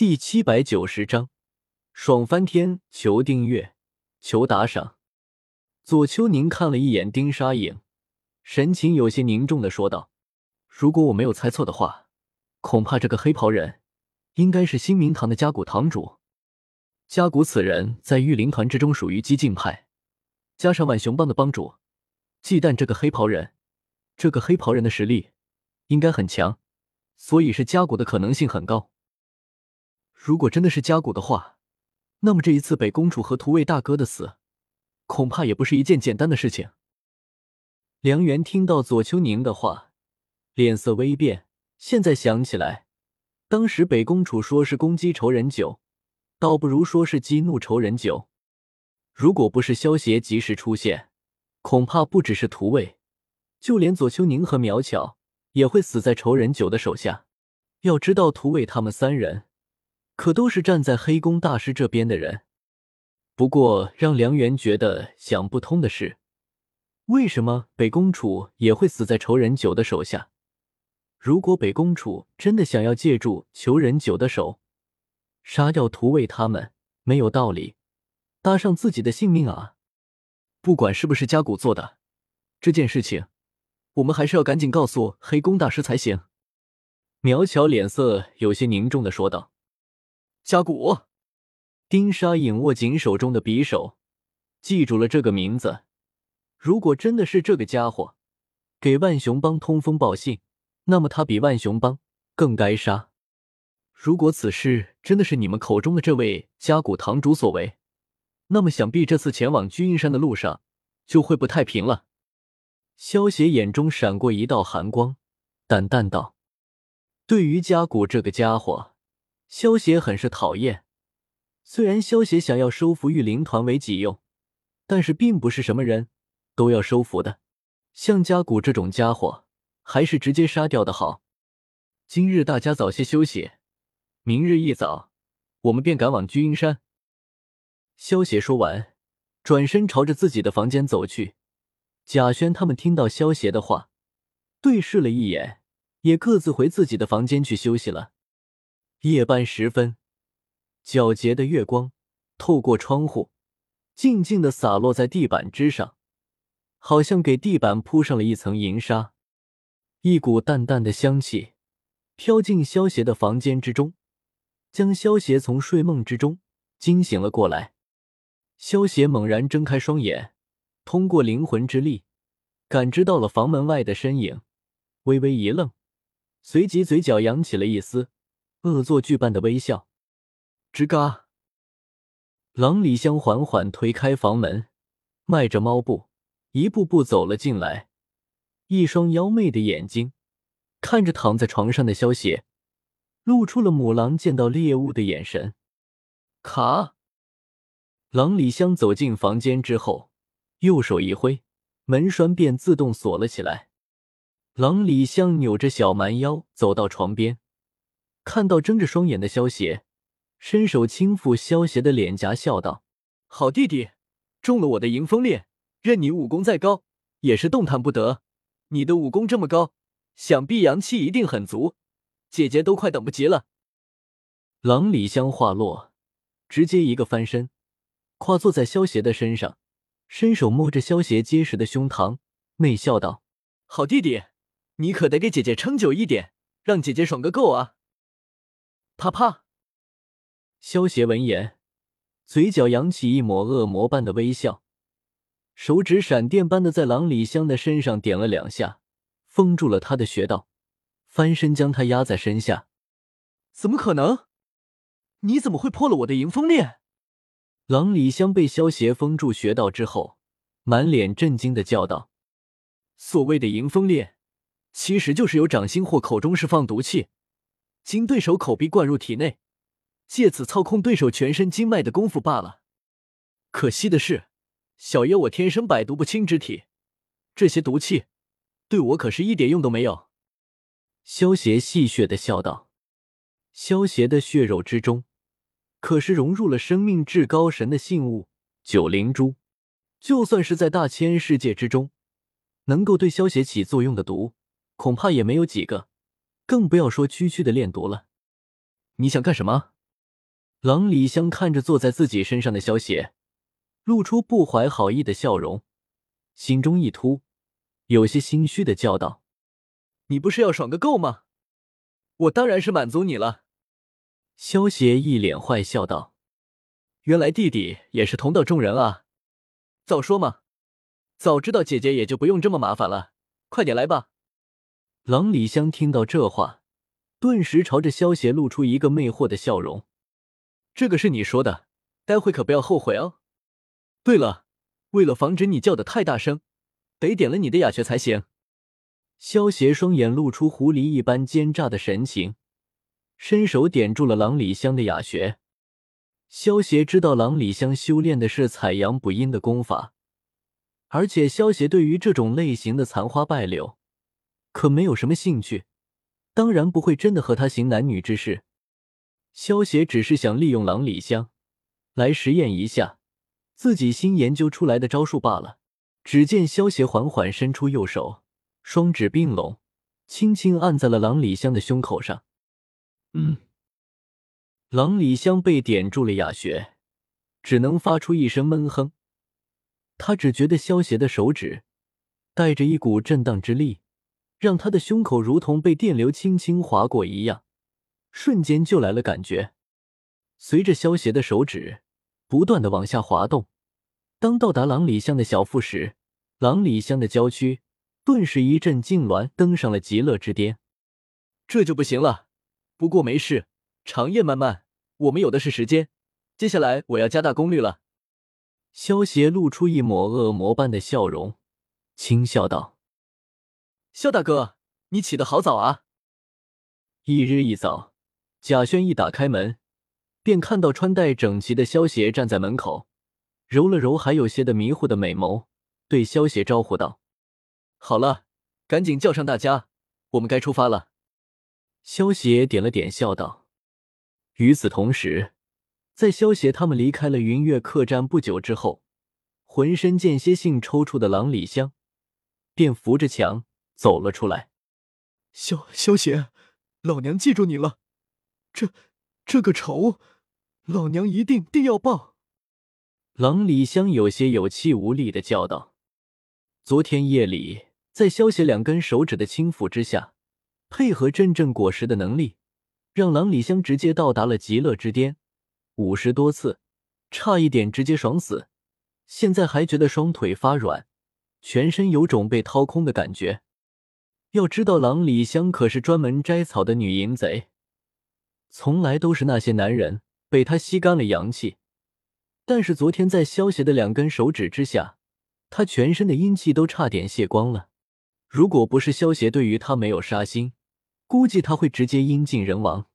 第七百九十章，爽翻天！求订阅，求打赏。左丘宁看了一眼丁沙影，神情有些凝重的说道：“如果我没有猜错的话，恐怕这个黑袍人应该是新明堂的家谷堂主。家谷此人在御灵团之中属于激进派，加上万雄帮的帮主，忌惮这个黑袍人。这个黑袍人的实力应该很强，所以是家谷的可能性很高。”如果真的是加古的话，那么这一次北公主和图卫大哥的死，恐怕也不是一件简单的事情。梁元听到左丘宁的话，脸色微变。现在想起来，当时北公主说是攻击仇人九，倒不如说是激怒仇人九。如果不是萧邪及时出现，恐怕不只是图卫，就连左丘宁和苗巧也会死在仇人九的手下。要知道，图卫他们三人。可都是站在黑宫大师这边的人。不过，让梁元觉得想不通的是，为什么北公主也会死在仇人九的手下？如果北公主真的想要借助仇人九的手杀掉图卫他们，没有道理搭上自己的性命啊！不管是不是加古做的这件事情，我们还是要赶紧告诉黑宫大师才行。苗巧脸色有些凝重的说道。加古，丁沙影握紧手中的匕首，记住了这个名字。如果真的是这个家伙给万雄帮通风报信，那么他比万雄帮更该杀。如果此事真的是你们口中的这位加古堂主所为，那么想必这次前往居阴山的路上就会不太平了。萧邪眼中闪过一道寒光，淡淡道：“对于加古这个家伙。”萧协很是讨厌，虽然萧协想要收服御灵团为己用，但是并不是什么人都要收服的。像加古这种家伙，还是直接杀掉的好。今日大家早些休息，明日一早我们便赶往居阴山。萧协说完，转身朝着自己的房间走去。贾轩他们听到萧协的话，对视了一眼，也各自回自己的房间去休息了。夜半时分，皎洁的月光透过窗户，静静的洒落在地板之上，好像给地板铺上了一层银纱。一股淡淡的香气飘进萧邪的房间之中，将萧邪从睡梦之中惊醒了过来。萧邪猛然睁开双眼，通过灵魂之力感知到了房门外的身影，微微一愣，随即嘴角扬起了一丝。恶作剧般的微笑，吱嘎。郎里香缓缓推开房门，迈着猫步，一步步走了进来。一双妖媚的眼睛看着躺在床上的萧邪，露出了母狼见到猎物的眼神。卡。郎里香走进房间之后，右手一挥，门栓便自动锁了起来。郎里香扭着小蛮腰走到床边。看到睁着双眼的萧邪，伸手轻抚萧邪的脸颊，笑道：“好弟弟，中了我的迎风链，任你武功再高，也是动弹不得。你的武功这么高，想必阳气一定很足，姐姐都快等不及了。”郎里香话落，直接一个翻身，跨坐在萧邪的身上，伸手摸着萧邪结实的胸膛，媚笑道：“好弟弟，你可得给姐姐撑久一点，让姐姐爽个够啊！”啪啪！萧邪闻言，嘴角扬起一抹恶魔般的微笑，手指闪电般的在郎里香的身上点了两下，封住了他的穴道，翻身将他压在身下。怎么可能？你怎么会破了我的迎风链？郎里香被萧邪封住穴道之后，满脸震惊的叫道：“所谓的迎风链，其实就是由掌心或口中释放毒气。”经对手口鼻灌入体内，借此操控对手全身经脉的功夫罢了。可惜的是，小爷我天生百毒不侵之体，这些毒气对我可是一点用都没有。萧邪戏谑的笑道：“萧邪的血肉之中，可是融入了生命至高神的信物九灵珠，就算是在大千世界之中，能够对萧邪起作用的毒，恐怕也没有几个。”更不要说区区的炼毒了。你想干什么？郎李香看着坐在自己身上的萧邪，露出不怀好意的笑容，心中一突，有些心虚的叫道：“你不是要爽个够吗？我当然是满足你了。”萧邪一脸坏笑道：“原来弟弟也是同道中人啊！早说嘛，早知道姐姐也就不用这么麻烦了。快点来吧。”郎李香听到这话，顿时朝着萧邪露出一个魅惑的笑容。这个是你说的，待会可不要后悔哦。对了，为了防止你叫的太大声，得点了你的哑穴才行。萧邪双眼露出狐狸一般奸诈的神情，伸手点住了郎李香的哑穴。萧邪知道郎李香修炼的是采阳补阴的功法，而且萧邪对于这种类型的残花败柳可没有什么兴趣，当然不会真的和他行男女之事。萧协只是想利用郎里香来实验一下自己新研究出来的招数罢了。只见萧协缓缓伸出右手，双指并拢，轻轻按在了郎里香的胸口上。嗯，郎里香被点住了哑穴，只能发出一声闷哼。他只觉得萧协的手指带着一股震荡之力，让他的胸口如同被电流轻轻划过一样。瞬间就来了感觉，随着萧邪的手指不断的往下滑动，当到达郎里香的小腹时，郎里香的娇躯顿时一阵痉挛，登上了极乐之巅。这就不行了，不过没事，长夜漫漫，我们有的是时间。接下来我要加大功率了。萧邪露出一抹恶魔般的笑容，轻笑道：“萧大哥，你起得好早啊！”一日一早。贾轩一打开门，便看到穿戴整齐的萧邪站在门口，揉了揉还有些的迷糊的美眸，对萧邪招呼道：“好了，赶紧叫上大家，我们该出发了。”萧邪点了点，笑道。与此同时，在萧邪他们离开了云月客栈不久之后，浑身间歇性抽搐的郎李香便扶着墙走了出来。萧萧邪，老娘记住你了。这这个仇，老娘一定定要报！郎李香有些有气无力的叫道：“昨天夜里，在萧邪两根手指的轻抚之下，配合阵阵果实的能力，让郎李香直接到达了极乐之巅，五十多次，差一点直接爽死。现在还觉得双腿发软，全身有种被掏空的感觉。要知道，郎里香可是专门摘草的女淫贼。”从来都是那些男人被她吸干了阳气，但是昨天在萧邪的两根手指之下，他全身的阴气都差点泄光了。如果不是萧邪对于他没有杀心，估计他会直接阴尽人亡。